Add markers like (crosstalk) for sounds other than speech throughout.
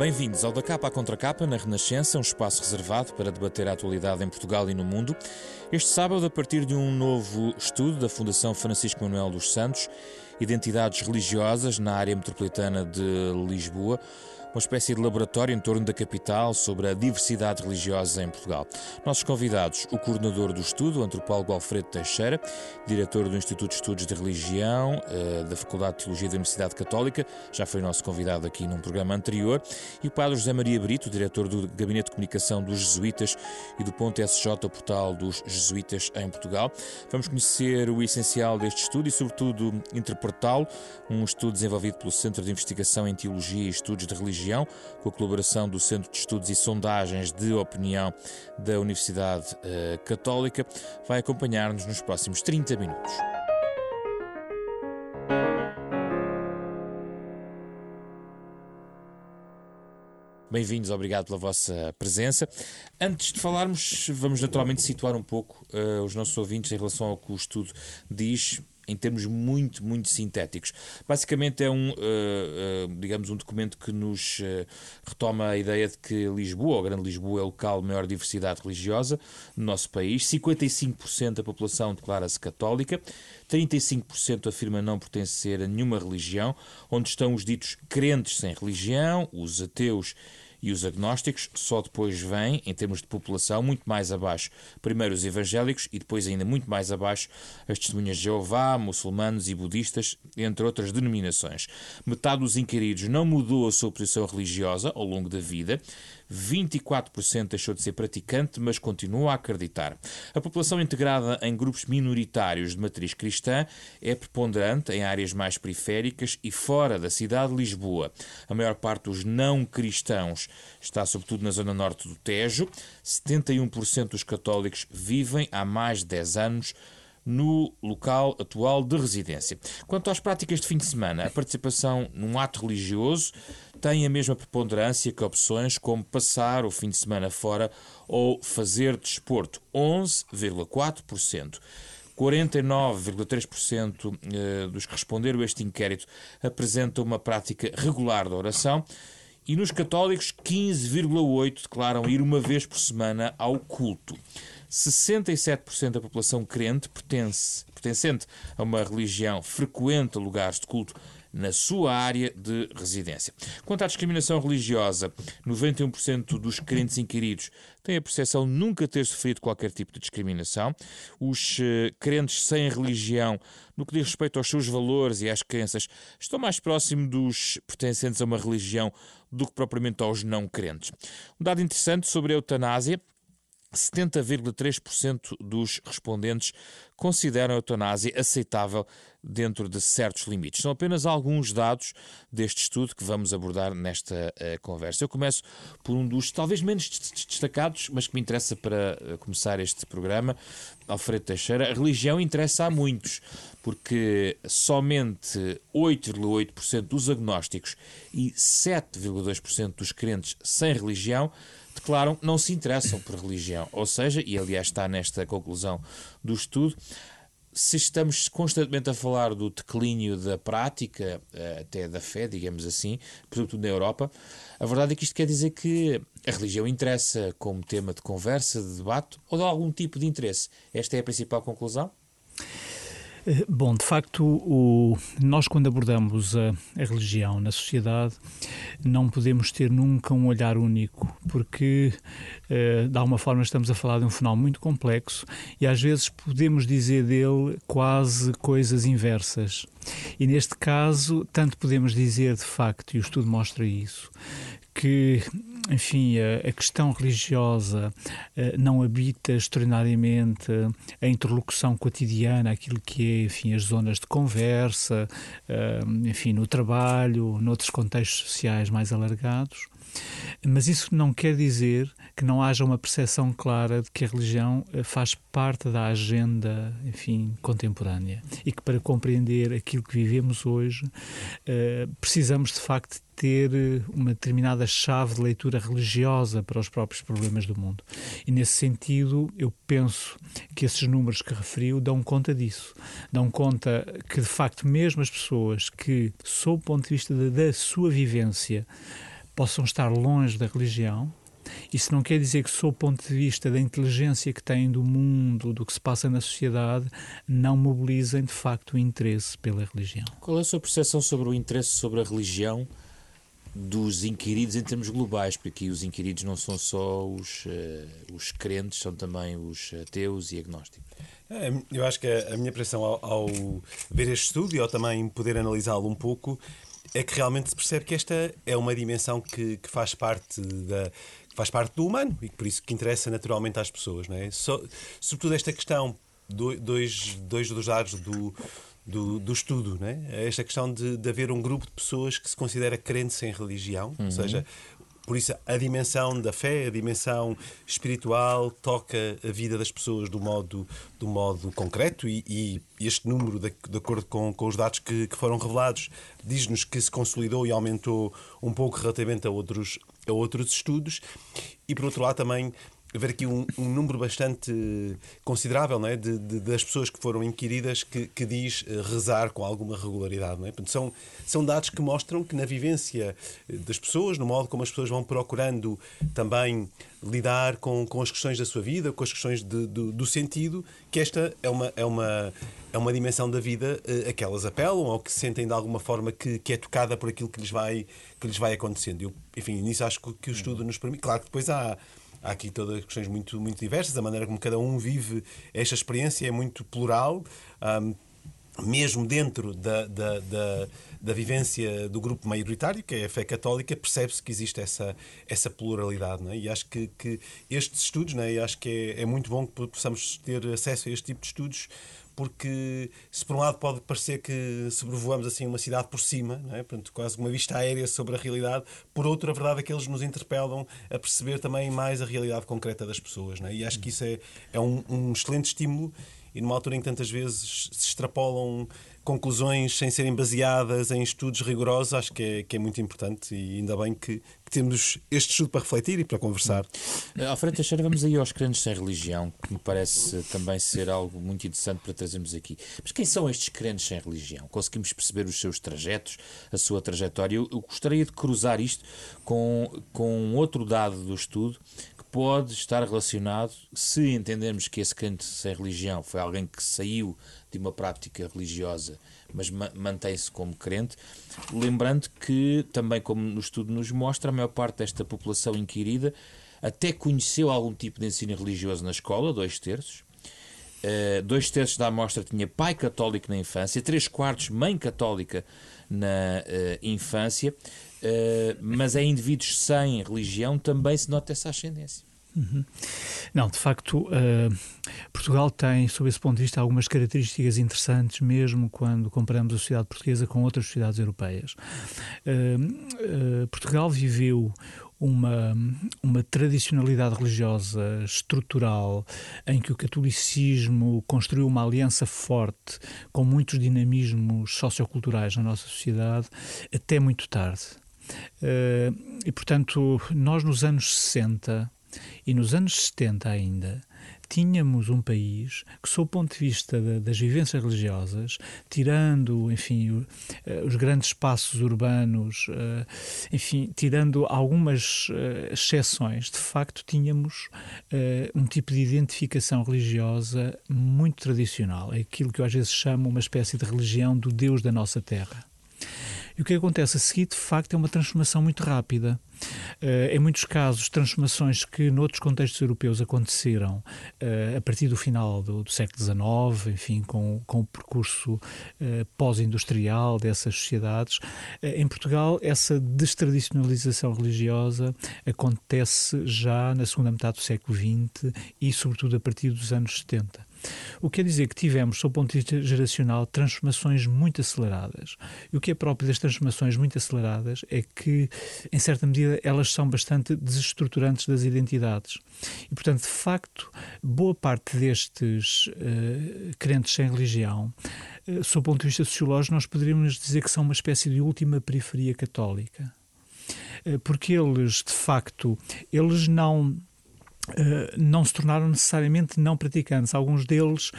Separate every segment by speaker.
Speaker 1: Bem-vindos ao Da Capa à Contra Capa na Renascença, um espaço reservado para debater a atualidade em Portugal e no mundo. Este sábado, a partir de um novo estudo da Fundação Francisco Manuel dos Santos, Identidades Religiosas na área metropolitana de Lisboa, uma espécie de laboratório em torno da capital sobre a diversidade religiosa em Portugal. Nossos convidados, o coordenador do estudo, o antropólogo Alfredo Teixeira, diretor do Instituto de Estudos de Religião eh, da Faculdade de Teologia da Universidade Católica, já foi nosso convidado aqui num programa anterior, e o padre José Maria Brito, diretor do Gabinete de Comunicação dos Jesuítas e do Ponto SJ, portal dos Jesuítas em Portugal. Vamos conhecer o essencial deste estudo e, sobretudo, interpretá-lo, um estudo desenvolvido pelo Centro de Investigação em Teologia e Estudos de Religião região, com a colaboração do Centro de Estudos e Sondagens de Opinião da Universidade uh, Católica, vai acompanhar-nos nos próximos 30 minutos. Bem-vindos, obrigado pela vossa presença. Antes de falarmos, vamos naturalmente situar um pouco uh, os nossos ouvintes em relação ao que o estudo diz em termos muito, muito sintéticos. Basicamente é um, uh, uh, digamos, um documento que nos uh, retoma a ideia de que Lisboa, ou Grande Lisboa, é o local de maior diversidade religiosa no nosso país. 55% da população declara-se católica, 35% afirma não pertencer a nenhuma religião, onde estão os ditos crentes sem religião, os ateus e os agnósticos, só depois vêm, em termos de população, muito mais abaixo, primeiro os evangélicos e depois ainda muito mais abaixo as testemunhas de Jeová, muçulmanos e budistas, entre outras denominações. Metade dos inquiridos não mudou a sua posição religiosa ao longo da vida, 24% deixou de ser praticante, mas continua a acreditar. A população integrada em grupos minoritários de matriz cristã é preponderante em áreas mais periféricas e fora da cidade de Lisboa. A maior parte dos não cristãos está sobretudo na zona norte do Tejo. 71% dos católicos vivem há mais de 10 anos no local atual de residência. Quanto às práticas de fim de semana, a participação num ato religioso tem a mesma preponderância que opções como passar o fim de semana fora ou fazer desporto, 11,4%. 49,3% eh, dos que responderam a este inquérito apresentam uma prática regular da oração e nos católicos 15,8% declaram ir uma vez por semana ao culto. 67% da população crente pertence, pertencente a uma religião frequenta lugares de culto na sua área de residência. Quanto à discriminação religiosa, 91% dos crentes inquiridos têm a percepção de nunca ter sofrido qualquer tipo de discriminação. Os uh, crentes sem religião, no que diz respeito aos seus valores e às crenças, estão mais próximos dos pertencentes a uma religião do que propriamente aos não crentes. Um dado interessante sobre a eutanásia 70,3% dos respondentes consideram a eutanásia aceitável dentro de certos limites. São apenas alguns dados deste estudo que vamos abordar nesta uh, conversa. Eu começo por um dos talvez menos destacados, mas que me interessa para uh, começar este programa, Alfredo Teixeira. A religião interessa a muitos, porque somente 8,8% dos agnósticos e 7,2% dos crentes sem religião declaram não se interessam por religião. Ou seja, e aliás está nesta conclusão do estudo, se estamos constantemente a falar do declínio da prática, eh, até da fé, digamos assim, sobretudo na Europa, a verdade é que isto quer dizer que a religião interessa como tema de conversa, de debate ou de algum tipo de interesse. Esta é a principal conclusão?
Speaker 2: Eh, bom, de facto, o, nós quando abordamos a, a, religião na sociedade não podemos ter nunca um olhar único, porque uh, de alguma forma estamos a falar de um fenómeno muito complexo e às vezes podemos dizer dele quase coisas inversas. E neste caso, tanto podemos dizer de facto, e o estudo mostra isso, que enfim, a, questão religiosa uh, não habita extraordinariamente a interlocução cotidiana, aquilo que é, enfim, as zonas de conversa, uh, enfim, no trabalho, noutros contextos sociais mais alargados. Mas isso não quer dizer que não haja uma percepção clara de que a religião eh, faz parte da agenda, enfim, contemporânea e que para compreender aquilo que vivemos hoje precisamos de facto ter eh, uma determinada chave de leitura religiosa para os próprios problemas do mundo. E nesse sentido, eu penso que esses números que referiu dão conta disso. Dão conta que, de facto, mesmo as pessoas que, sob o ponto de vista da, da sua vivência, possam estar longe da religião, isso não quer dizer que, sob o ponto de vista da inteligência que têm do mundo, do que se passa na sociedade, não mobilizem de facto o interesse pela religião.
Speaker 1: Qual é a sua percepção sobre o interesse sobre a religião dos inquiridos em termos globais? Porque aqui os inquiridos não são só os, uh, os crentes, são também os ateus e agnósticos.
Speaker 3: É, eu acho que a minha impressão ao, ao ver este estudo e ao também poder analisá-lo um pouco é que realmente se percebe que esta é uma dimensão que, que faz parte da faz parte do humano e por isso que interessa naturalmente às pessoas, não é? So, sobretudo esta questão dois dois dos dados do do, do estudo, né? esta questão de, de haver um grupo de pessoas que se considera crente sem religião, uhum. ou seja, por isso, a dimensão da fé, a dimensão espiritual, toca a vida das pessoas do modo, do modo concreto e, e este número, de, de acordo com, com, os dados que, que foram revelados, diz-nos que se consolidou e aumentou um pouco relativamente a outros, a outros estudos. E, por outro lado, também haver aqui um, um, número bastante considerável não é? de, de, das pessoas que foram inquiridas que, que diz uh, rezar com alguma regularidade. Não é? Portanto, são, são dados que mostram que na vivência eh, das pessoas, no modo como as pessoas vão procurando também lidar com, com as questões da sua vida, com as questões de, do, do sentido, que esta é uma, é uma, é uma dimensão da vida uh, a que elas apelam ou que sentem de alguma forma que, que é tocada por aquilo que lhes vai, que lhes vai acontecendo. Eu, enfim, nisso acho que o estudo nos permite. Claro que depois há há aqui todas questões muito, muito diversas, a maneira como cada um vive esta experiência é muito plural. Um, mesmo dentro da, da, da, da, vivência do grupo maioritário, que é a fé católica, percebe-se que existe essa, essa pluralidade. É? E acho que, que estes estudos, é? e acho que é, é muito bom que possamos ter acesso a este tipo de estudos, porque se por um lado pode parecer que sobrevoamos assim uma cidade por cima, não é? Portanto, quase uma vista aérea sobre a realidade, por outro, a verdade é que eles nos interpelam a perceber também mais a realidade concreta das pessoas. Não é? E acho que isso é, é um, um excelente estímulo e numa altura em que tantas vezes se extrapolam conclusões sem serem baseadas em estudos rigorosos, acho que é, que é muito importante e ainda bem que, que temos este estudo para refletir e para conversar.
Speaker 1: Eh, Alfredo Teixeira, vamos aí aos crentes sem religião, que me parece também ser algo muito interessante para trazermos aqui. Mas quem são estes crentes sem religião? Conseguimos perceber os seus trajetos, a sua trajetória? Eu, eu gostaria de cruzar isto com, com outro dado do estudo pode estar relacionado, se entendermos que esse crente sem religião foi alguém que saiu de uma prática religiosa, mas ma mantém-se como crente, lembrando que, também como no estudo nos mostra, a maior parte desta população inquirida até conheceu algum tipo de ensino religioso na escola, dois terços. Uh, dois terços da amostra tinha pai católico na infância, três quartos mãe católica na uh, infância Uh, mas em indivíduos sem religião também se nota essa ascendência.
Speaker 2: Uhum. Não, de facto, uh, Portugal tem, sob esse ponto de vista, algumas características interessantes, mesmo quando comparamos a sociedade portuguesa com outras sociedades europeias. Uh, Portugal viveu uma, uma tradicionalidade religiosa estrutural em que o catolicismo construiu uma aliança forte com muitos dinamismos socioculturais na nossa sociedade até muito tarde. Uh, e, portanto, nós nos anos 60 e nos anos 70 ainda, tínhamos um país que, sob o ponto de vista das vivências religiosas, tirando, enfim, eh, os grandes espaços urbanos, eh, enfim, tirando algumas exceções, de facto tínhamos um tipo de identificação religiosa muito tradicional. Aquilo que eu às vezes chamo uma espécie de religião do Deus da nossa terra. E o que acontece a seguir, de facto, é uma transformação muito rápida. Uh, em muitos casos, transformações que noutros contextos europeus aconteceram uh, a partir do final do, do, século XIX, enfim, com, com o percurso uh, pós-industrial dessas sociedades. em Portugal, essa destradicionalização religiosa acontece já na segunda metade do século XX e, sobretudo, a partir dos anos 70. O que quer dizer que tivemos, sob o ponto de vista geracional, transformações muito aceleradas. E o que é próprio das transformações muito aceleradas é que, em certa medida, elas são bastante desestruturantes das identidades. E, portanto, de facto, boa parte destes uh, crentes sem religião, uh, sob o ponto de vista sociológico, nós poderíamos dizer que são uma espécie de última periferia católica eh, porque eles, de facto, eles não Uh, não se tornaram necessariamente não praticantes. Alguns deles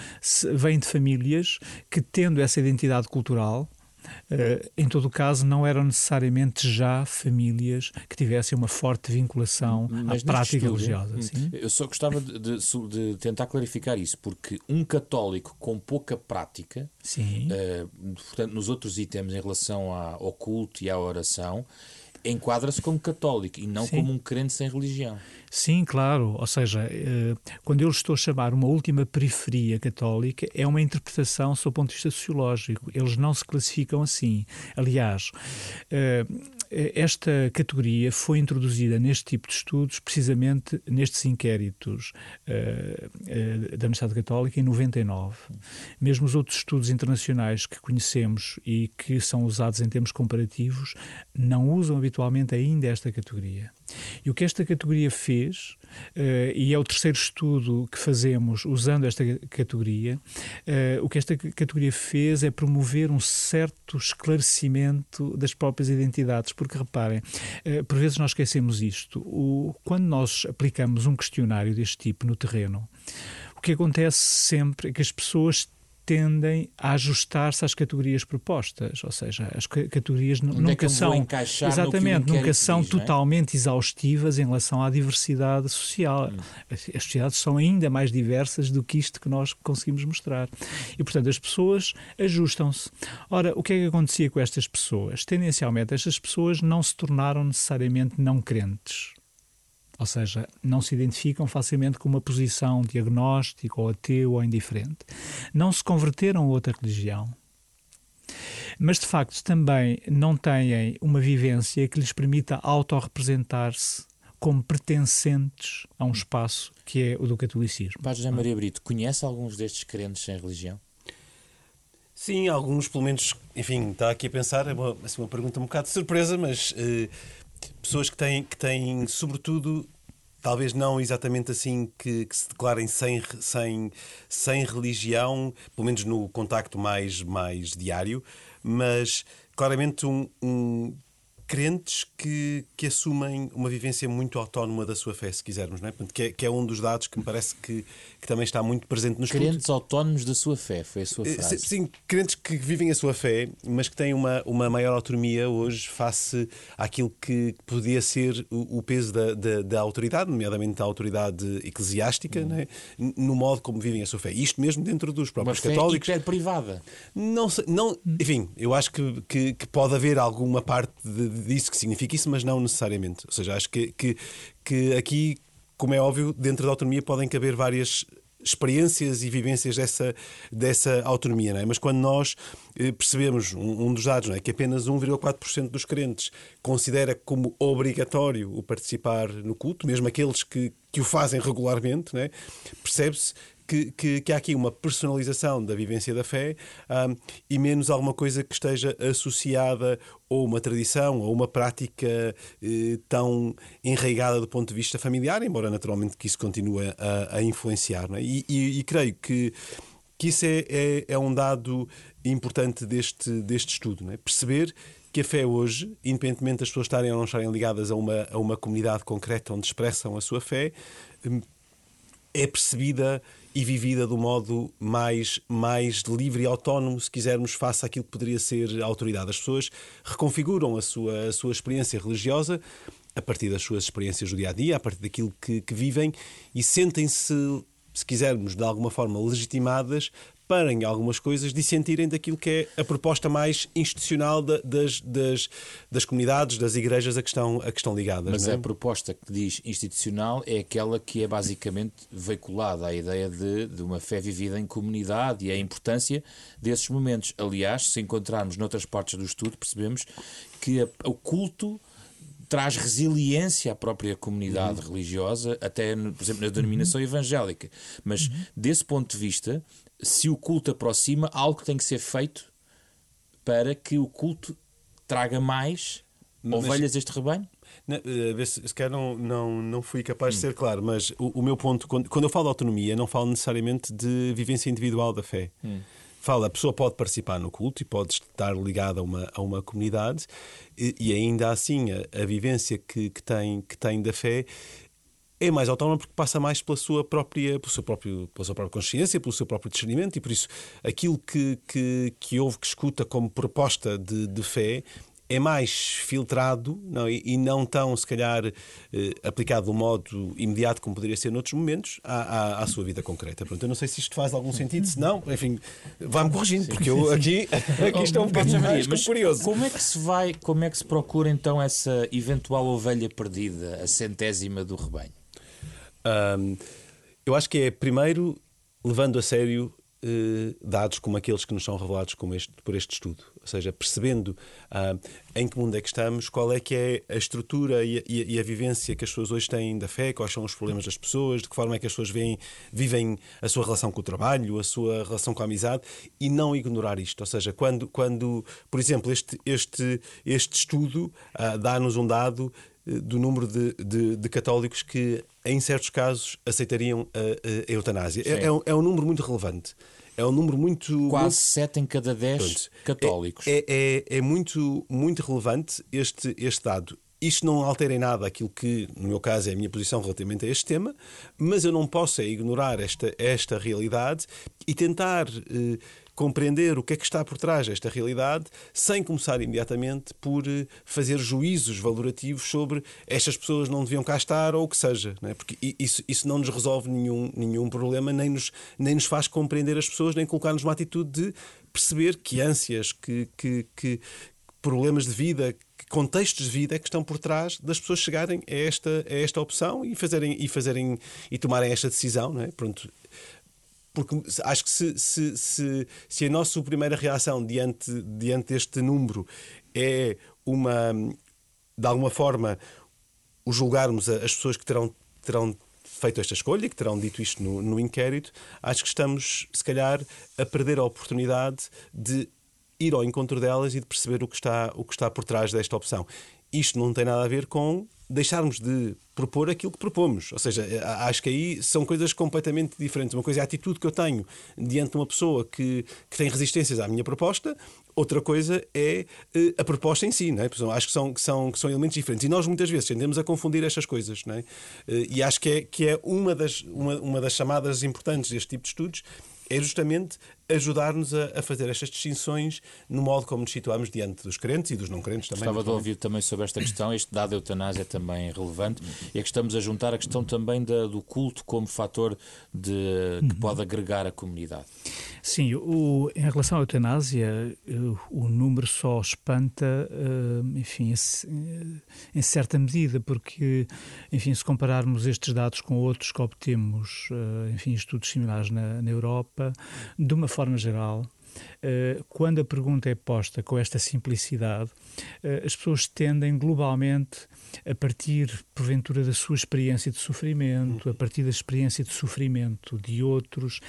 Speaker 2: vêm de famílias que, tendo essa identidade cultural, Uh, em todo o caso, não eram necessariamente já famílias que tivessem uma forte vinculação Mas à prática estudo, religiosa. Hum, sim?
Speaker 1: Eu só gostava de, de, de, tentar clarificar isso, porque um católico com pouca prática, uh, portanto, nos outros itens em relação ao culto e à oração, enquadra-se como católico e não Sim. como um crente sem religião.
Speaker 2: Sim, claro. Ou seja, eh, quando eu estou a chamar uma última periferia católica, é uma interpretação sob o ponto de vista sociológico. Eles não se classificam assim. Aliás, eh, esta categoria foi introduzida neste tipo de estudos precisamente nestes inquéritos da Universidade Católica em 99. Mesmo os outros estudos internacionais que conhecemos e que são usados em termos comparativos não usam habitualmente ainda esta categoria. E o que esta categoria fez, uh, e é o terceiro estudo que fazemos usando esta categoria, uh, o que esta categoria fez é promover um certo esclarecimento das próprias identidades, porque reparem, uh, por vezes nós esquecemos isto, o, quando nós aplicamos um questionário deste tipo no terreno, o que acontece sempre é que as pessoas tendem a ajustar-se às categorias propostas, ou seja, as categorias
Speaker 1: Onde
Speaker 2: nunca
Speaker 1: é
Speaker 2: são
Speaker 1: exatamente
Speaker 2: nunca são
Speaker 1: diz,
Speaker 2: é? totalmente é? exaustivas em relação à diversidade social. Hum. As, as sociedades são ainda mais diversas do que isto que nós conseguimos mostrar e portanto as pessoas ajustam-se. Ora, o que é que acontecia com estas pessoas? Tendencialmente, estas pessoas não se tornaram necessariamente não crentes ou seja, não se identificam facilmente com uma posição diagnóstica ou ateu ou indiferente. Não se converteram a outra religião. Mas de facto também não têm uma vivência que lhes permita autorrepresentar-se como pertencentes a um espaço que é o do catolicismo.
Speaker 1: Padre José Maria Brito, conhece alguns destes crentes sem religião?
Speaker 3: Sim, alguns, pelo menos, enfim, está aqui a pensar, é uma, assim, uma pergunta um bocado de surpresa, mas uh, pessoas que têm, que têm sobretudo, talvez não exatamente assim, que, que, se declarem sem, sem, sem religião, pelo menos no contacto mais, mais diário, mas claramente um, um crentes que, que assumem uma vivência muito autónoma da sua fé, se quisermos, não é? que, é que é um dos dados que me parece que, que também está muito presente nos
Speaker 1: Crentes autónomos da sua fé, foi a sua eh, frase.
Speaker 3: Sim, crentes que vivem a sua fé, mas que têm uma, uma maior autonomia hoje face àquilo que podia ser o, o peso da, da, da, autoridade, nomeadamente da autoridade eclesiástica, hum. é? no modo como vivem a sua fé. Isto mesmo dentro dos próprios
Speaker 1: uma
Speaker 3: católicos.
Speaker 1: Fé privada.
Speaker 3: Não, não, enfim, eu acho que, que, que pode haver alguma parte de disso que significa isso, mas não necessariamente. Ou seja, acho que, que, que aqui, como é óbvio, dentro da autonomia podem caber várias experiências e vivências dessa, dessa autonomia, é? Mas quando nós eh, percebemos um, um, dos dados, é? que apenas 1,4% dos crentes considera como obrigatório o participar no culto, mesmo aqueles que, que o fazem regularmente, é? percebe-se que, que, que, há aqui uma personalização da vivência da fé um, e menos alguma coisa que esteja associada ou uma tradição ou uma prática eh, tão enraigada do ponto de vista familiar, embora naturalmente que isso continue a, a influenciar. É? E, e, e, creio que, que isso é, é, é, um dado importante deste, deste estudo. É? Perceber que a fé hoje, independentemente das pessoas estarem ou não estarem ligadas a uma, a uma comunidade concreta onde expressam a sua fé, hum, é percebida e vivida do modo mais, mais livre e autónomo, se quisermos, face àquilo que poderia ser a autoridade. As pessoas reconfiguram a sua, a sua experiência religiosa a partir das suas experiências do dia a dia, a partir daquilo que, que vivem e sentem-se, se quisermos, de alguma forma legitimadas para, em algumas coisas, dissentirem daquilo que é a proposta mais institucional das, das, das comunidades, das igrejas a que estão, a que estão ligadas.
Speaker 1: Mas
Speaker 3: é?
Speaker 1: a proposta que diz institucional é aquela que é basicamente veiculada à ideia de, de uma fé vivida em comunidade e a importância desses momentos. Aliás, se encontrarmos noutras partes do estudo, percebemos que a, o culto traz resiliência à própria comunidade uhum. religiosa, até, por exemplo, na denominação uhum. evangélica. Mas, uhum. desse ponto de vista, se o culto aproxima, algo tem que ser feito para que o culto traga mais mas, ovelhas a este rebanho?
Speaker 3: Não, eh, se, se calhar não, não, não fui capaz hum. de ser claro, mas o, o, meu ponto, quando, quando eu falo de autonomia, não falo necessariamente de vivência individual da fé. Hum. Fala, a pessoa pode participar no culto e pode estar ligada a uma, a uma comunidade e, e ainda assim a, a vivência que, que, tem, que tem da fé é mais autónoma porque passa mais pela sua própria, pelo seu próprio, pela sua própria consciência, pelo seu próprio discernimento e por isso aquilo que, que, que ouve, que escuta como proposta de, de fé é mais filtrado não, e, e, não tão, se calhar, eh, aplicado de um modo imediato como poderia ser noutros momentos à, à, à, sua vida concreta. Pronto, eu não sei se isto faz algum sentido, se não, enfim, vá-me corrigindo, porque eu aqui, aqui estou um bocadinho mais mas curioso.
Speaker 1: Como é que se vai, como é que se procura então essa eventual ovelha perdida, a centésima do rebanho?
Speaker 3: Um, eu acho que é primeiro levando a sério eh, dados como aqueles que nos são revelados este, por este estudo. Ou seja, percebendo ah, em que mundo é que estamos, qual é que é a estrutura e a, e a, vivência que as pessoas hoje têm da fé, quais são os problemas das pessoas, de que forma é que as pessoas veem, vivem a sua relação com o trabalho, a sua relação com a amizade, e não ignorar isto. Ou seja, quando, quando por exemplo, este, este, este estudo ah, dá-nos um dado do número de, de, de, católicos que, em certos casos, aceitariam a, a eutanásia. É, é, um, é, um, número muito relevante. É um número muito.
Speaker 1: Quase
Speaker 3: muito...
Speaker 1: 7 em cada 10 católicos.
Speaker 3: É, é, é, muito, muito relevante este, este dado. Isto não altera em nada aquilo que, no meu caso, é a minha posição relativamente a este tema, mas eu não posso é ignorar esta, esta realidade e tentar eh, compreender o que é que está por trás desta realidade, sem começar imediatamente por eh, fazer juízos valorativos sobre estas pessoas não deviam cá estar ou o que seja, é? porque isso, isso não nos resolve nenhum, nenhum problema, nem nos, nem nos faz compreender as pessoas, nem colocar-nos uma atitude de perceber que ânsias, que, que, que problemas de vida, contextos de vida que estão por trás das pessoas chegarem a esta, a esta opção e fazerem e fazerem e tomarem esta decisão, não é? Pronto, porque acho que se, se, se, se a nossa primeira reação diante, diante deste número é uma, de alguma forma, o julgarmos as pessoas que terão, terão feito esta escolha que terão dito isto no, no inquérito, acho que estamos, se calhar, a perder a oportunidade de ir ao encontro delas e de perceber o que está, o que está por trás desta opção. Isto não tem nada a ver com deixarmos de propor aquilo que propomos. Ou seja, eh, acho que aí são coisas completamente diferentes. Uma coisa é a atitude que eu tenho diante de uma pessoa que, que tem resistências à minha proposta, outra coisa é uh, a proposta em si. Não é? Acho que são, que, são, que são elementos diferentes. E nós muitas vezes tendemos a confundir estas coisas. Não é? Uh, e acho que é, que é uma, das, uma, uma das chamadas importantes deste tipo de estudos é justamente ajudar-nos a, a, fazer estas distinções no modo como nos situamos diante dos crentes e dos não crentes também.
Speaker 1: Gostava de ouvir também sobre esta questão. Este dado eutanásia é também relevante e é que estamos a juntar a questão também da, do culto como fator de, que uhum. pode agregar a comunidade.
Speaker 2: Sim, o, em relação à eutanásia, eh, o número só espanta, eh, enfim, em certa medida, porque, enfim, se compararmos estes dados com outros que obtemos, eh, enfim, estudos similares na, na Europa, de uma forma geral, quando a pergunta é posta com esta simplicidade, as pessoas tendem globalmente, a partir, porventura, da sua experiência de sofrimento, a partir da experiência de sofrimento de outros,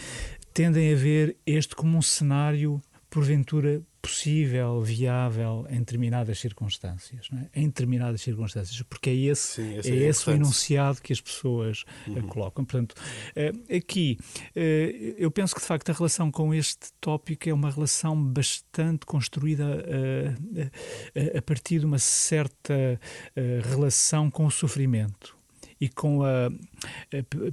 Speaker 2: tendem a ver este como um cenário, porventura, possível, viável em determinadas circunstâncias, é? em determinadas circunstâncias, porque é esse, Sim, é, é esse o enunciado que as pessoas eh, uhum. colocam. Portanto, uh, aqui uh, eu penso que de facto a relação com este tópico é uma relação bastante construída a partir de uma certa relação com o sofrimento e com a,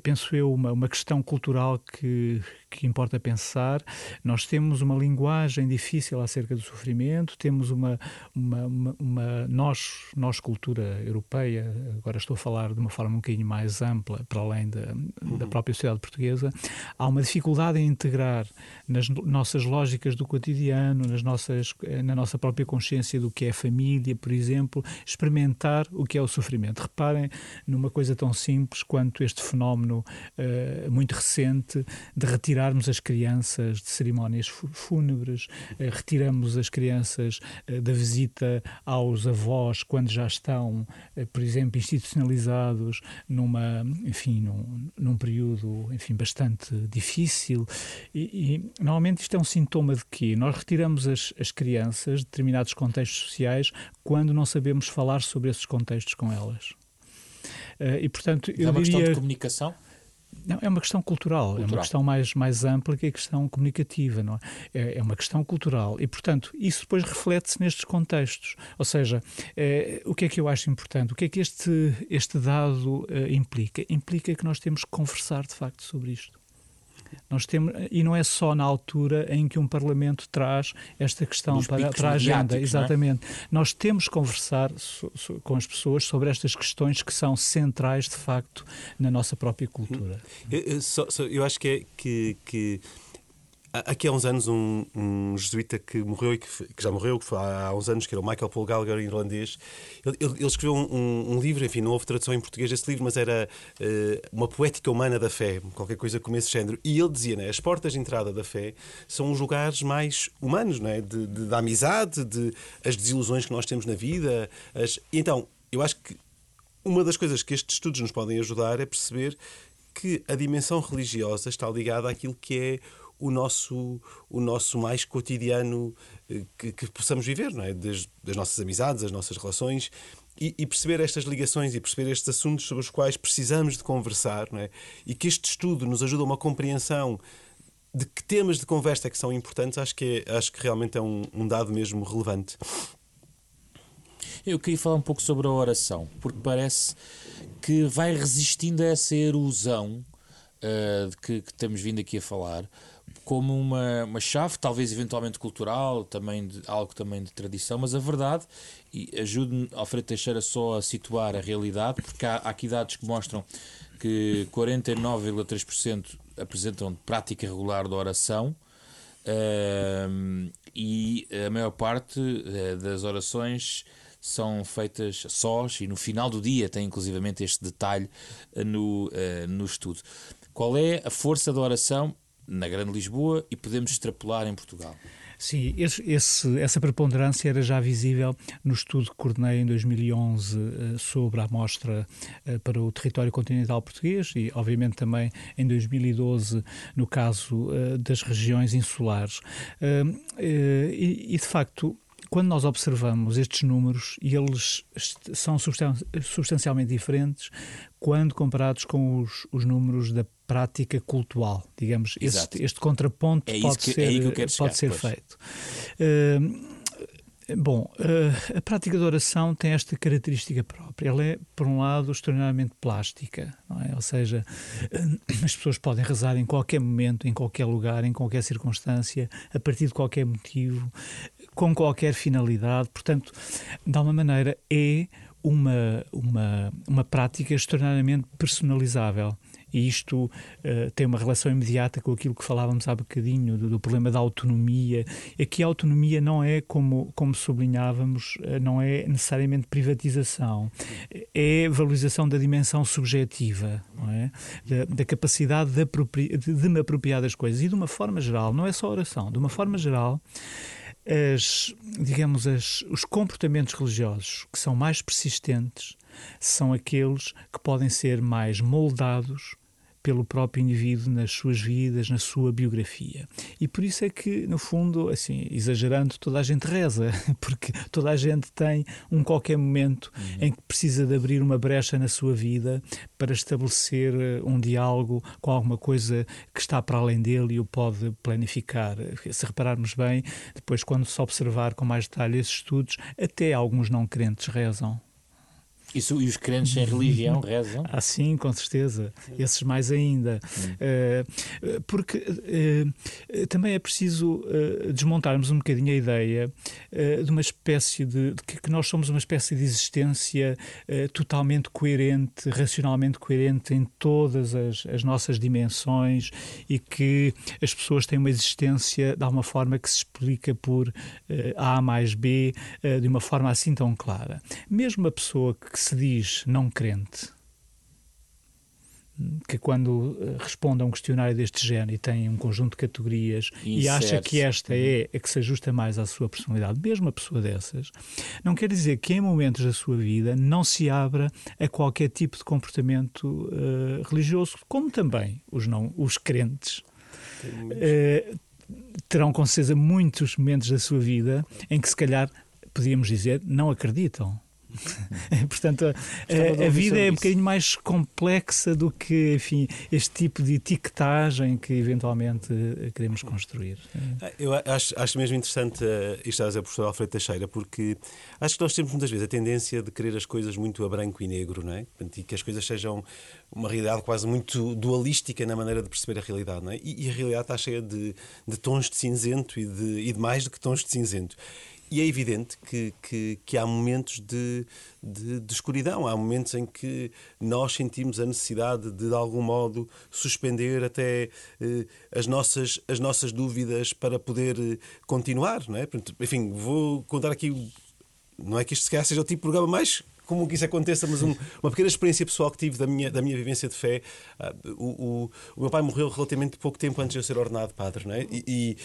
Speaker 2: penso eu, uma, uma questão cultural que, que importa pensar. Nós temos uma linguagem difícil acerca do sofrimento, temos uma, uma, uma, uma, nós, nós, cultura europeia, agora estou a falar de uma forma um bocadinho mais ampla, para além da, uhum. da própria sociedade portuguesa, há uma dificuldade em integrar nas nossas lógicas do cotidiano, nas nossas, na nossa própria consciência do que é família, por exemplo, experimentar o que é o sofrimento. Reparem numa coisa tão simples quanto este fenómeno uh, muito recente de retirar retirarmos as crianças de cerimónias fúnebres, eh, retiramos as crianças eh, da visita aos avós quando já estão, por exemplo, institucionalizados numa, enfim, num, num período, enfim, bastante difícil. E, e, normalmente isto é um sintoma de que nós retiramos as, as crianças de determinados contextos sociais quando não sabemos falar sobre esses contextos com elas.
Speaker 1: E portanto, é eu é uma diria... questão de comunicação?
Speaker 2: Não, é uma questão cultural, cultural, é uma questão mais, mais ampla que a questão comunicativa, não é? é? é uma questão cultural e, portanto, isso depois reflete-se nestes contextos. Ou seja, é, o que é que eu acho importante? O que é que este, este dado é, implica? Implica que nós temos que conversar, de facto, sobre isto. Nós temos, e não é só na altura em que um Parlamento traz esta questão para, para, a agenda. É? Exatamente. É? Nós temos que conversar so, so, com as pessoas sobre estas questões que são centrais, de facto, na nossa própria cultura.
Speaker 3: Eu, eu, eu acho que, é, que, que Aqui há uns anos, um, um jesuíta que morreu e que, que, já morreu, que foi há uns anos, que era o Michael Paul Gallagher, irlandês, ele, ele, escreveu um, um, livro, enfim, não houve tradução em português desse livro, mas era uh, uma poética humana da fé, qualquer coisa como esse género. E ele dizia, né, as portas de entrada da fé são os lugares mais humanos, né, de, de, da amizade, de as desilusões que nós temos na vida. As... Então, eu acho que uma das coisas que estes estudos nos podem ajudar é perceber que a dimensão religiosa está ligada àquilo que é o nosso, o nosso mais cotidiano eh, que, que possamos viver, não é? Das, das, nossas amizades, das nossas relações. E, e, perceber estas ligações e perceber estes assuntos sobre os quais precisamos de conversar, não é? E que este estudo nos ajuda a uma compreensão de que temas de conversa é que são importantes, acho que, é, acho que realmente é um, um dado mesmo relevante.
Speaker 1: Eu queria falar um pouco sobre a oração, porque parece que vai resistindo a essa erosão uh, de que, que temos vindo aqui a falar, como uma, uma chave, talvez eventualmente cultural, também de, algo também de tradição, mas a verdade, e ajude-me Alfredo Teixeira só a situar a realidade, porque há, há aqui dados que mostram que 49,3% apresentam prática regular da oração uh, e a maior parte uh, das orações são feitas sós e no final do dia tem inclusivamente este detalhe uh, no, uh, no estudo. Qual é a força da oração na Grande Lisboa e podemos extrapolar em Portugal.
Speaker 2: Sim, esse, esse, essa preponderância era já visível no estudo que coordenei em 2011 eh, sobre a amostra eh, para o território continental português e, obviamente, também em 2012 no caso eh, das regiões insulares. E, de facto, quando nós observamos estes números, e eles são substancialmente diferentes quando comparados com os, os números da prática cultural, digamos, este, este, contraponto é pode que, ser, é pode chegar, ser feito. Uh, Bom, uh, a prática de oração tem esta característica própria. Ela é, por um lado, extraordinariamente plástica, é? ou seja, uh, as pessoas podem rezar em qualquer momento, em qualquer lugar, em qualquer circunstância, a partir de qualquer motivo, com qualquer finalidade. Portanto, de alguma maneira, é uma, uma, uma prática extraordinariamente personalizável. E isto uh, tem uma relação imediata com aquilo que falávamos há bocadinho, do, do, problema da autonomia. Aqui a autonomia não é, como, como sublinhávamos, uh, não é necessariamente privatização, é valorização da dimensão subjetiva, é? da, da, capacidade de, de, de me apropriar das coisas. E de uma forma geral, não é só oração, de uma forma geral as, digamos, as, os comportamentos religiosos que são mais persistentes são aqueles que podem ser mais moldados pelo próprio indivíduo nas suas vidas, na sua biografia. E por isso é que, no fundo, assim, exagerando, toda a gente reza, (laughs) porque toda a gente tem um qualquer momento uhum. em que precisa de abrir uma brecha na sua vida para estabelecer eh, um diálogo com alguma coisa que está para além dele e o pode planificar. Se repararmos bem, depois, quando se observar com mais detalhe esses estudos, até alguns não crentes rezam.
Speaker 1: Isso, e os crentes sem religião (laughs) rezam?
Speaker 2: Ah, sim, com certeza. Esses mais ainda. Uh, porque uh, também é preciso uh, desmontarmos um bocadinho a ideia de uma espécie de, de, que nós somos uma espécie de existência totalmente coerente, racionalmente coerente em todas as, as, nossas dimensões e que as pessoas têm uma existência de alguma forma que se explica por A mais B de uma forma assim tão clara. Mesmo a pessoa que que se diz não crente, que quando eh, responde a um questionário deste género e tem um conjunto de categorias e acha que esta é uhum. a que se ajusta mais à sua personalidade, mesmo a pessoa dessas, não quer dizer que em momentos da sua vida não se abra a qualquer tipo de comportamento uh, religioso, como também os, não, os crentes. Uh, terão com certeza muitos momentos da sua vida em que se calhar podíamos dizer não acreditam (laughs) Portanto, a, a vida é um bocadinho mais complexa do que, enfim, este tipo de etiquetagem que eventualmente queremos construir.
Speaker 3: Ah, eu acho, acho mesmo interessante uh, isto a dizer, professor Alfredo Teixeira, porque acho que nós temos muitas vezes a tendência de querer as coisas muito a branco e negro, não é? E que as coisas sejam uma realidade quase muito dualística na maneira de perceber a realidade, não é? E, e a realidade está cheia de, de tons de cinzento e de, e de mais do que tons de cinzento. E é evidente que, que, que há momentos de, de, de, escuridão, há momentos em que nós sentimos a necessidade de, de algum modo, suspender até eh, as, nossas, as nossas dúvidas para poder eh, continuar. Não é? Enfim, vou contar aqui. Não é que isto se calhar seja o tipo de programa mais como que isso aconteça, mas um, uma pequena experiência pessoal que tive da minha, da minha vivência de fé. Uh, o, o, o, meu pai morreu relativamente pouco tempo antes de eu ser ordenado padre, não é? E, e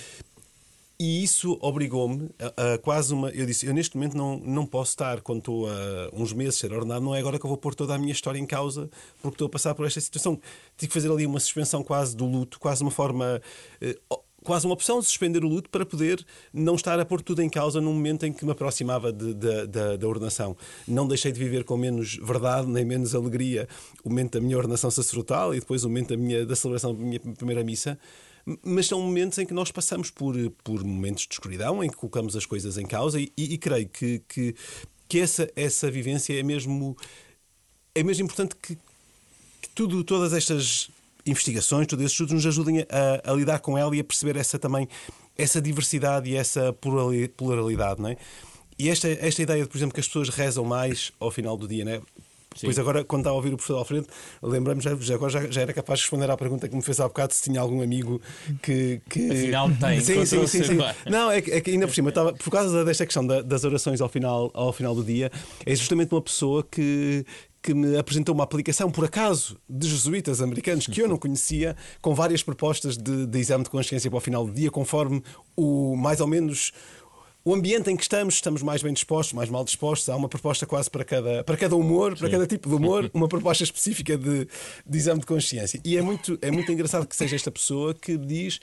Speaker 3: e isso obrigou-me a, a, quase uma. Eu disse: eu neste momento não, não posso estar, quando estou a uns meses ser ordenado, não é agora que eu vou pôr toda a minha história em causa porque estou a passar por esta situação. Tive que fazer ali uma suspensão quase do luto, quase uma forma. Eh, quase uma opção de suspender o luto para poder não estar a pôr tudo em causa no momento em que me aproximava de, de, de, da ordenação. Não deixei de viver com menos verdade nem menos alegria o momento da minha ordenação sacerdotal e depois o momento da, minha, da celebração da minha primeira missa mas são momentos em que nós passamos por, por momentos de escuridão, em que colocamos as coisas em causa e, e, e creio que, que, que, essa, essa vivência é mesmo, é mesmo importante que, que tudo, todas estas investigações, todos esses estudos nos ajudem a, a, lidar com ela e a perceber essa também, essa diversidade e essa pluralidade, não é? E esta, esta ideia de, por exemplo, que as pessoas rezam mais ao final do dia, não é? Sim. Pois agora, quando estava a ouvir o professor Alfredo, lembramos, já, agora já, já, era capaz de responder à pergunta que me fez há bocado se tinha algum amigo que. que...
Speaker 1: Afinal tem.
Speaker 3: Sim, sim, sim, sim. Não, é que, é que ainda por cima, estava, por causa desta questão da, das orações ao final, ao final do dia, é justamente uma pessoa que, que me apresentou uma aplicação, por acaso, de jesuítas americanos que eu não conhecia, com várias propostas de, de exame de consciência para o final do dia, conforme o mais ou menos o ambiente em que estamos, estamos mais bem dispostos, mais mal dispostos. Há uma proposta quase para cada, para cada humor, para cada tipo de humor, (laughs) uma proposta específica de, de exame de consciência. E é muito, é muito engraçado que seja esta pessoa que diz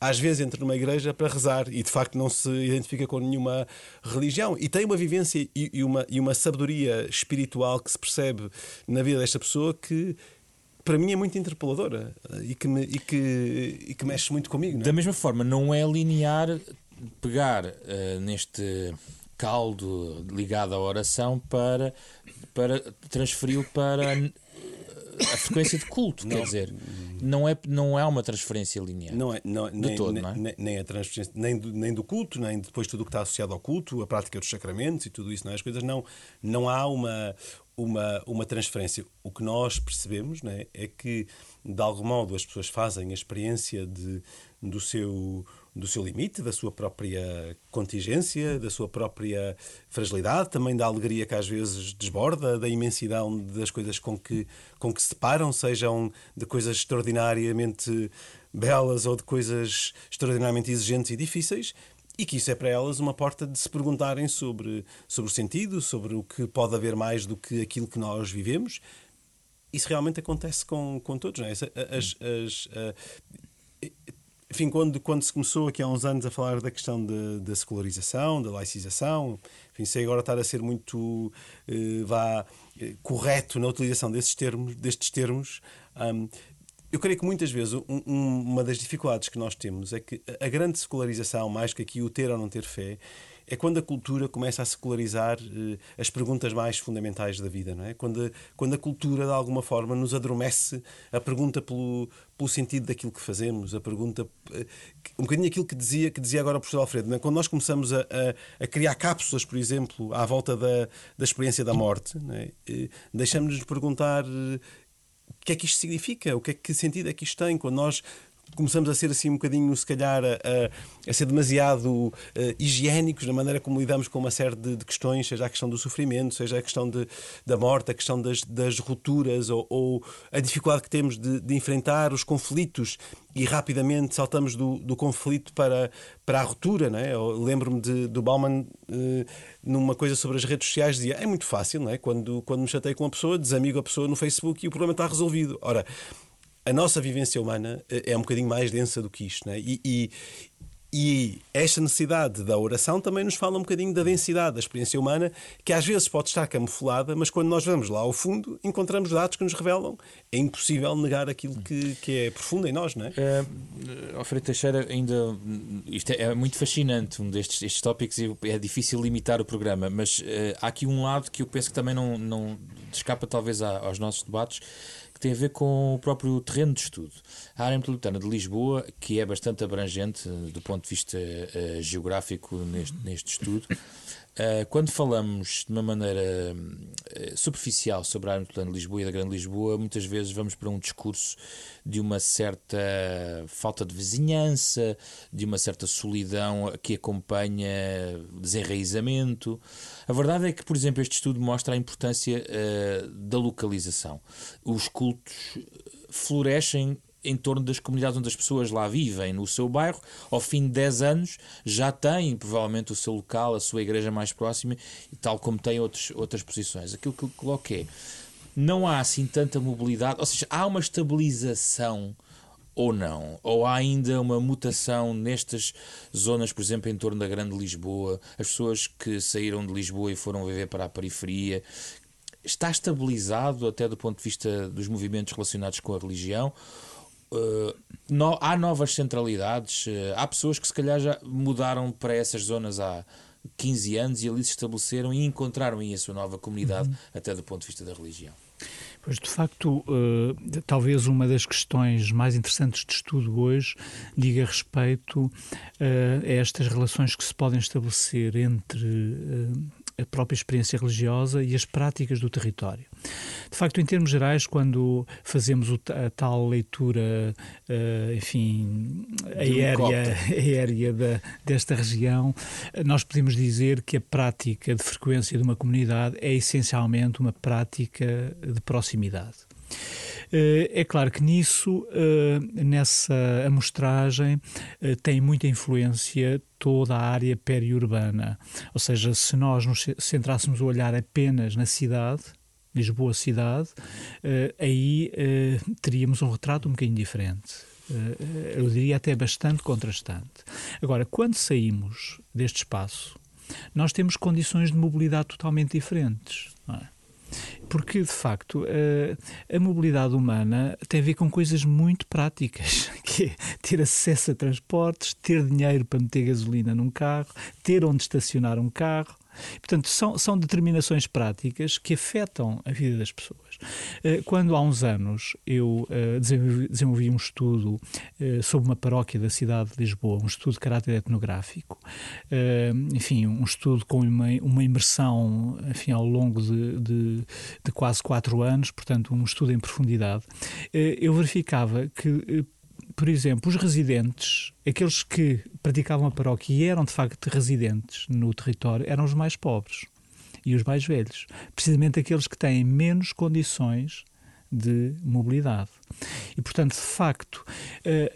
Speaker 3: às vezes entra numa igreja para rezar e de facto não se identifica com nenhuma religião e tem uma vivência e, e, uma, e uma sabedoria espiritual que se percebe na vida desta pessoa que para mim é muito interpeladora e que, me, e que, e que mexe muito comigo.
Speaker 1: É? Da mesma forma, não é linear pegar uh, neste caldo ligado à oração para, para transferi-lo para a frequência de culto, não, quer dizer, não é, não é uma transferência linear.
Speaker 3: Não é, não, de nem, todo, nem, não é? nem a transferência, nem do, nem do culto, nem depois tudo o que está associado ao culto, a prática dos sacramentos e tudo isso, não é? As coisas não, não há uma, uma, uma transferência. O que nós percebemos não é, é que, de algum modo, as pessoas fazem a experiência de, do seu do seu limite, da sua própria contingência, da sua própria fragilidade, também da alegria que às vezes desborda, da imensidão das coisas com que, com que se deparam, sejam de coisas extraordinariamente belas ou de coisas extraordinariamente exigentes e difíceis, e que isso é para elas uma porta de se perguntarem sobre, sobre o sentido, sobre o que pode haver mais do que aquilo que nós vivemos. Isso realmente acontece com, com todos, não é? As, as, enfim, quando, quando se começou aqui há uns anos a falar da questão da secularização, da laicização, enfim, sei agora estar a ser muito eh, vá, eh, correto na utilização desses termos, destes termos, um, eu creio que muitas vezes um, uma das dificuldades que nós temos é que a grande secularização, mais que aqui o ter ou não ter fé, é quando a cultura começa a secularizar eh, as perguntas mais fundamentais da vida, não é? Quando, quando a cultura, de alguma forma, nos adormece a pergunta pelo, pelo sentido daquilo que fazemos, a pergunta. Eh, um bocadinho aquilo que dizia, que dizia agora o professor Alfredo, é? quando nós começamos a, a, a, criar cápsulas, por exemplo, à volta da, da experiência da morte, é? Eh, deixamos-nos perguntar o que é que isto significa? O que é que sentido é que isto tem? Quando nós começamos a ser assim um bocadinho, se calhar, a, a ser demasiado uh, higiênicos na maneira como lidamos com uma série de, de, questões, seja a questão do sofrimento, seja a questão de, da morte, a questão das, das rupturas ou, ou, a dificuldade que temos de, de, enfrentar os conflitos e rapidamente saltamos do, do conflito para, para a ruptura. Não é? Lembro-me do Bauman uh, numa coisa sobre as redes sociais, dizia é muito fácil, não é? quando, quando me chatei com uma pessoa, desamigo a pessoa no Facebook e o problema está resolvido. Ora, a nossa vivência humana eh, é um bocadinho mais densa do que isto, né? e, e, E esta necessidade da oração também nos fala um bocadinho da densidade da experiência humana, que às vezes pode estar camuflada, mas quando nós vamos lá ao fundo, encontramos dados que nos revelam. É impossível negar aquilo que, que é profundo em nós, não é?
Speaker 1: Uh, Alfredo Teixeira, ainda. Isto é, é, muito fascinante, um destes estes tópicos, e é difícil limitar o programa, mas uh, há aqui um lado que eu penso que também não, não escapa, talvez, aos nossos debates tem a ver com o próprio terreno de estudo. A área metropolitana de Lisboa, que é bastante abrangente eh, do ponto de vista uh, geográfico neste, neste estudo, quando falamos de uma maneira uh, superficial sobre a área metropolitana de Lisboa e da Grande Lisboa, muitas vezes vamos para um discurso de uma certa falta de vizinhança, de uma certa solidão que acompanha desenraizamento. A verdade é que, por exemplo, este estudo mostra a importância uh, da localização. Os cultos florescem em torno das comunidades onde as pessoas lá vivem, no seu bairro, ao fim de 10 anos já têm provavelmente o seu local, a sua igreja mais próxima, tal como têm outros, outras posições. Aquilo que eu coloco é não há assim tanta mobilidade, ou seja, há uma estabilização ou não? Ou há ainda uma mutação nestas zonas, por exemplo, em torno da Grande Lisboa, as pessoas que saíram de Lisboa e foram viver para a periferia? Está estabilizado até do ponto de vista dos movimentos relacionados com a religião? Uh, no, há novas centralidades, uh, há pessoas que se calhar já mudaram para essas zonas há 15 anos e ali se estabeleceram e encontraram aí a sua nova comunidade, uhum. até do ponto de vista da religião.
Speaker 2: Pois, de facto, uh, talvez uma das questões mais interessantes de estudo hoje diga respeito uh, a estas relações que se podem estabelecer entre a própria experiência religiosa e as práticas do território. De facto, em termos gerais, quando fazemos a tal leitura, uh, enfim, aérea, (laughs) aérea da, desta região, nós podemos dizer que a prática de frequência de uma comunidade é essencialmente uma prática de proximidade. Eh, é claro que nisso, eh, nessa amostragem, tem muita influência toda a área periurbana. Ou seja, se nós nos centrássemos o olhar apenas na cidade, Lisboa cidade, aí teríamos um retrato um bocadinho diferente. Eu diria até bastante contrastante. Agora, quando saímos deste espaço, nós temos condições de mobilidade totalmente diferentes. É? Porque, de facto, a, a, mobilidade humana tem a ver com coisas muito práticas, (laughs) que é ter acesso a transportes, ter dinheiro para meter gasolina num carro, ter onde estacionar um carro, Portanto, são, são determinações práticas que afetam a vida das pessoas. Eh, quando há uns anos eu eh, desenvolvi um estudo eh, sobre uma paróquia da cidade de Lisboa, um estudo de caráter etnográfico, enfim, um estudo com uma, uma imersão enfim, ao longo de, de, de quase quatro anos, portanto, um estudo em profundidade, eu verificava que por exemplo, os residentes, aqueles que praticavam a paróquia e eram de facto residentes no território, eram os mais pobres e os mais velhos. Precisamente aqueles que têm menos condições de mobilidade. E, portanto, de facto, eh,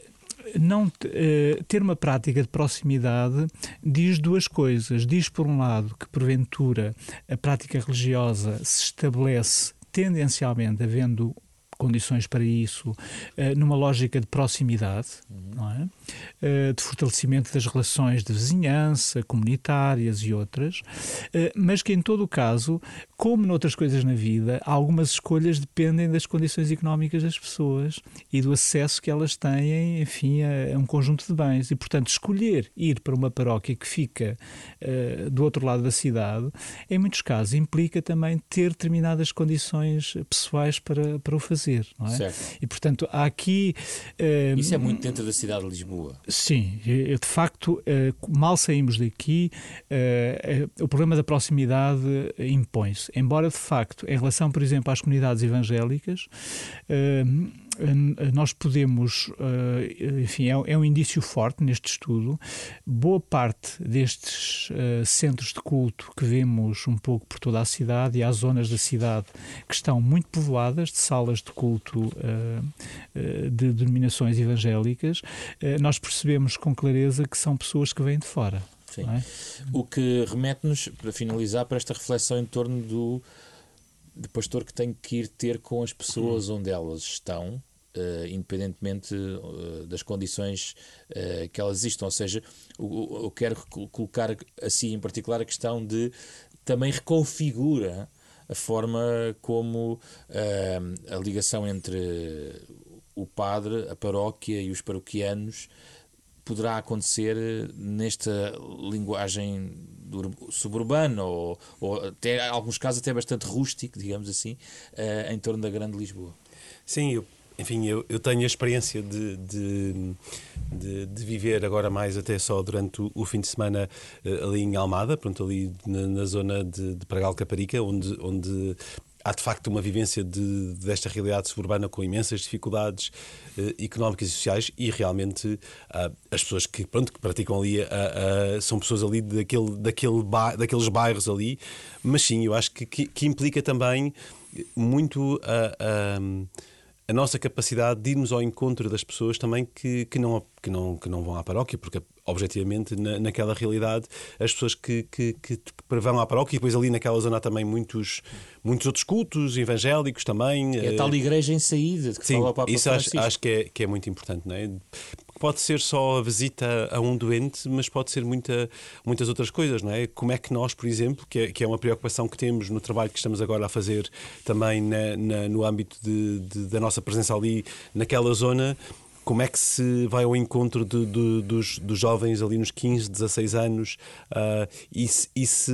Speaker 2: não eh, ter uma prática de proximidade diz duas coisas. Diz, por um lado, que porventura a prática religiosa se estabelece tendencialmente havendo condições para isso, eh, numa lógica de proximidade, uhum. é? Eh, de fortalecimento das relações de vizinhança, comunitárias e outras, eh, mas que em todo o caso, como noutras coisas na vida, algumas escolhas dependem das condições económicas das pessoas e do acesso que elas têm, enfim, a, um conjunto de bens. E, portanto, escolher ir para uma paróquia que fica do outro lado da cidade, em muitos casos, implica também ter determinadas condições pessoais para, para o fazer não é? Certo. E portanto há aqui.
Speaker 1: Uh, Isso é muito dentro da cidade de Lisboa.
Speaker 2: Sim, de facto, uh, mal saímos daqui, uh, o problema da proximidade impõe-se. Embora de facto, em relação, por exemplo, às comunidades evangélicas, nós podemos, eh, enfim, é, é, um indício forte neste estudo. Boa parte destes uh, centros de culto que vemos um pouco por toda a cidade e há zonas da cidade que estão muito povoadas de salas de culto de denominações evangélicas, nós percebemos com clareza que são pessoas que vêm de fora. É?
Speaker 1: O que remete-nos, para finalizar, para esta reflexão em torno do de pastor que tem que ir ter com as pessoas onde elas estão uh, independentemente uh, das condições uh, que elas existam. Ou seja, eu quero colocar assim em particular a questão de também reconfigura a forma como a ligação entre o padre, a paróquia e os paroquianos poderá acontecer nesta linguagem suburbana ou, ou até em alguns casos até bastante rústico, digamos assim, uh, em torno da Grande Lisboa.
Speaker 3: Sim, eu, enfim, eu, eu tenho a experiência de, de, de, de, viver agora mais até só durante o, o fim de semana uh, ali em Almada, pronto, ali na, na zona de, de Pragal Caparica, onde, onde há de facto uma vivência de, desta realidade suburbana com imensas dificuldades eh, económicas e sociais e realmente ah, as pessoas que, pronto, que praticam ali ah, ah, são pessoas ali daquele, daquele ba daqueles bairros ali, mas sim, eu acho que, que, que implica também muito a a nossa capacidade de irmos ao encontro das pessoas também que, que, não, que, não, que não vão à paróquia, porque objetivamente na, naquela realidade as pessoas que, que, que, vão à paróquia e depois ali naquela zona há também muitos, muitos outros cultos evangélicos também.
Speaker 1: É a tal igreja em saída
Speaker 3: que Sim, fala o Papa isso acho, acho, que, é, que é muito importante, não é? Pode ser só a visita a um doente, mas pode ser muita, muitas outras coisas, não é? Como é que nós, por exemplo, que é, que é uma preocupação que temos no trabalho que estamos agora a fazer também na, na, no âmbito de, de, da nossa presença ali naquela zona, como é que se vai ao encontro de, de, dos, dos, jovens ali nos 15, 16 anos uh, e, se, e, se,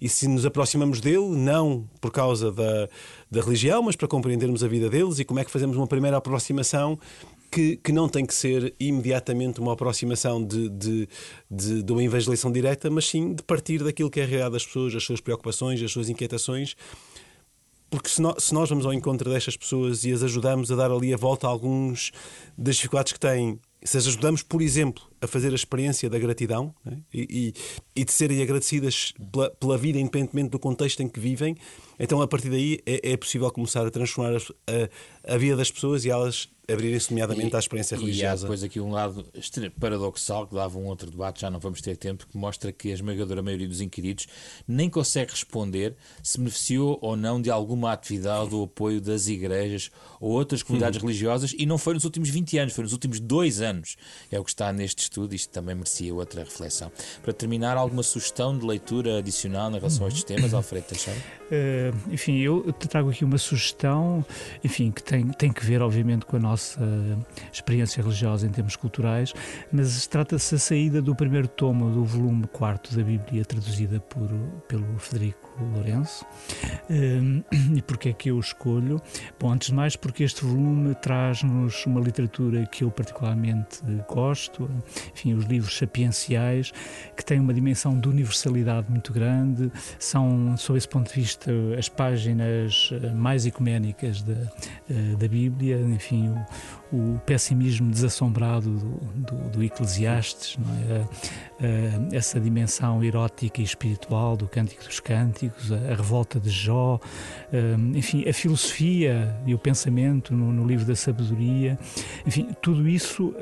Speaker 3: e, se, nos aproximamos dele, não por causa da, da religião, mas para compreendermos a vida deles e como é que fazemos uma primeira aproximação que, que, não tem que ser imediatamente uma aproximação de, de, de, de, uma evangelização direta, mas sim de partir daquilo que é a realidade das pessoas, as suas preocupações, as suas inquietações. Porque se nós, se nós, vamos ao encontro destas pessoas e as ajudamos a dar ali a volta a alguns das dificuldades que têm, se as ajudamos, por exemplo, a fazer a experiência da gratidão né? e, e, e, de serem agradecidas pela, pela, vida, independentemente do contexto em que vivem, então a partir daí é, é possível começar a transformar a, a vida das pessoas e elas abrirem-se nomeadamente à experiência religiosa. E há
Speaker 1: depois aqui um lado paradoxal que dava um outro debate, já não vamos ter tempo, que mostra que a esmagadora maioria dos inquiridos nem consegue responder se beneficiou ou não de alguma atividade ou apoio das igrejas ou outras comunidades uhum. religiosas e não foi nos últimos 20 anos, foi nos últimos dois anos. É o que está neste estudo, isto também merecia outra reflexão. Para terminar, alguma sugestão de leitura adicional em relação a estes temas, Alfredo Teixeira?
Speaker 2: Uh, enfim, eu trago aqui uma sugestão, enfim, que tem, tem que ver, obviamente, com a nossa experiência religiosa em termos culturais, mas trata-se da saída do primeiro tomo do volume quarto da Bíblia, traduzida por, pelo Federico Lourenço. Uh, (clears throat) e porquê é que eu escolho? Bom, antes de mais, porque este volume traz-nos uma literatura que eu particularmente gosto, enfim, os livros sapienciais, que têm uma dimensão de universalidade muito grande, são, sob esse ponto de vista, as páginas eh, mais ecuménicas da, eh, da Bíblia, enfim, o, o pessimismo desassombrado do, do, do Eclesiastes, é? essa dimensão erótica e espiritual do Cântico dos Cânticos, a, revolta de Jó, enfim, a filosofia e o pensamento no, no livro da sabedoria, enfim, tudo isso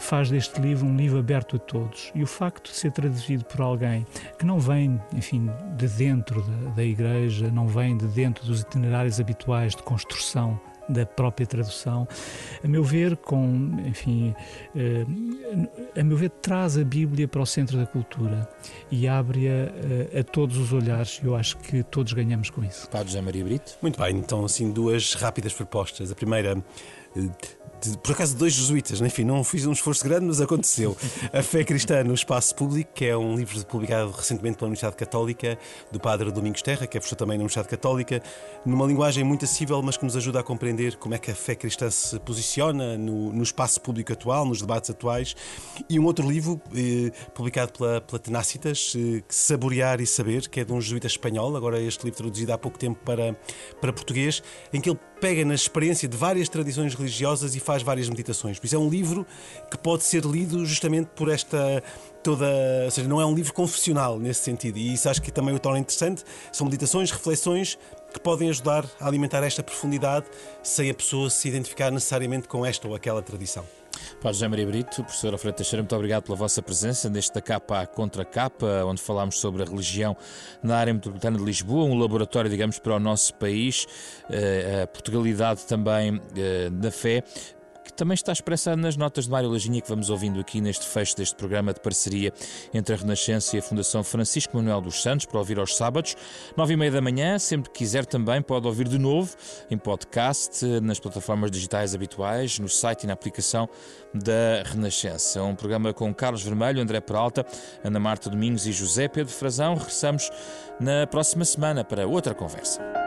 Speaker 2: faz deste livro um livro aberto a todos. E o facto de ser traduzido por alguém que não vem, enfim, de dentro da, da igreja, não vem de dentro dos itinerários habituais de construção da própria tradução, a meu ver, com, enfim, eh, a meu ver, traz a Bíblia para o centro da cultura e abre-a eh, a, todos os olhares. Eu acho que todos ganhamos com isso.
Speaker 1: Padre José Maria Brito.
Speaker 3: Muito bem, então, assim, duas rápidas propostas. A primeira eh, por acaso, dois jesuítas. Enfim, não fiz um esforço grande, mas aconteceu. A Fé Cristã no Espaço Público, que é um livro publicado recentemente pela Universidade Católica, do Padre Domingos Terra, que é professor também na Universidade Católica, numa linguagem muito acessível, mas que nos ajuda a compreender como é que a fé cristã se posiciona no, no espaço público atual, nos debates atuais. E um outro livro, eh, publicado pela, pela Tenacitas, eh, Saborear e Saber, que é de um jesuíta espanhol, agora este livro traduzido há pouco tempo para, para português, em que ele pega na experiência de várias tradições religiosas e faz várias meditações. Por isso é um livro que pode ser lido justamente por esta toda. Ou seja, não é um livro confessional nesse sentido. E isso acho que também o torna interessante. São meditações, reflexões que podem ajudar a alimentar esta profundidade sem a pessoa se identificar necessariamente com esta ou aquela tradição.
Speaker 1: Padre José Maria Brito, professor Alfredo Teixeira, muito obrigado pela vossa presença neste da capa à contra capa, onde falámos sobre a religião na área metropolitana de Lisboa, um laboratório, digamos, para o nosso país, eh, a Portugalidade também eh, da fé que também está expressa nas notas de Mário Lajinha que vamos ouvindo aqui neste fecho deste programa de parceria entre a Renascença e a Fundação Francisco Manuel dos Santos, para ouvir aos sábados, nove e meia da manhã, sempre que quiser também pode ouvir de novo em podcast, nas plataformas digitais habituais, no site e na aplicação da Renascença. Um programa com Carlos Vermelho, André Peralta, Ana Marta Domingos e José Pedro Frazão. Regressamos na próxima semana para outra conversa.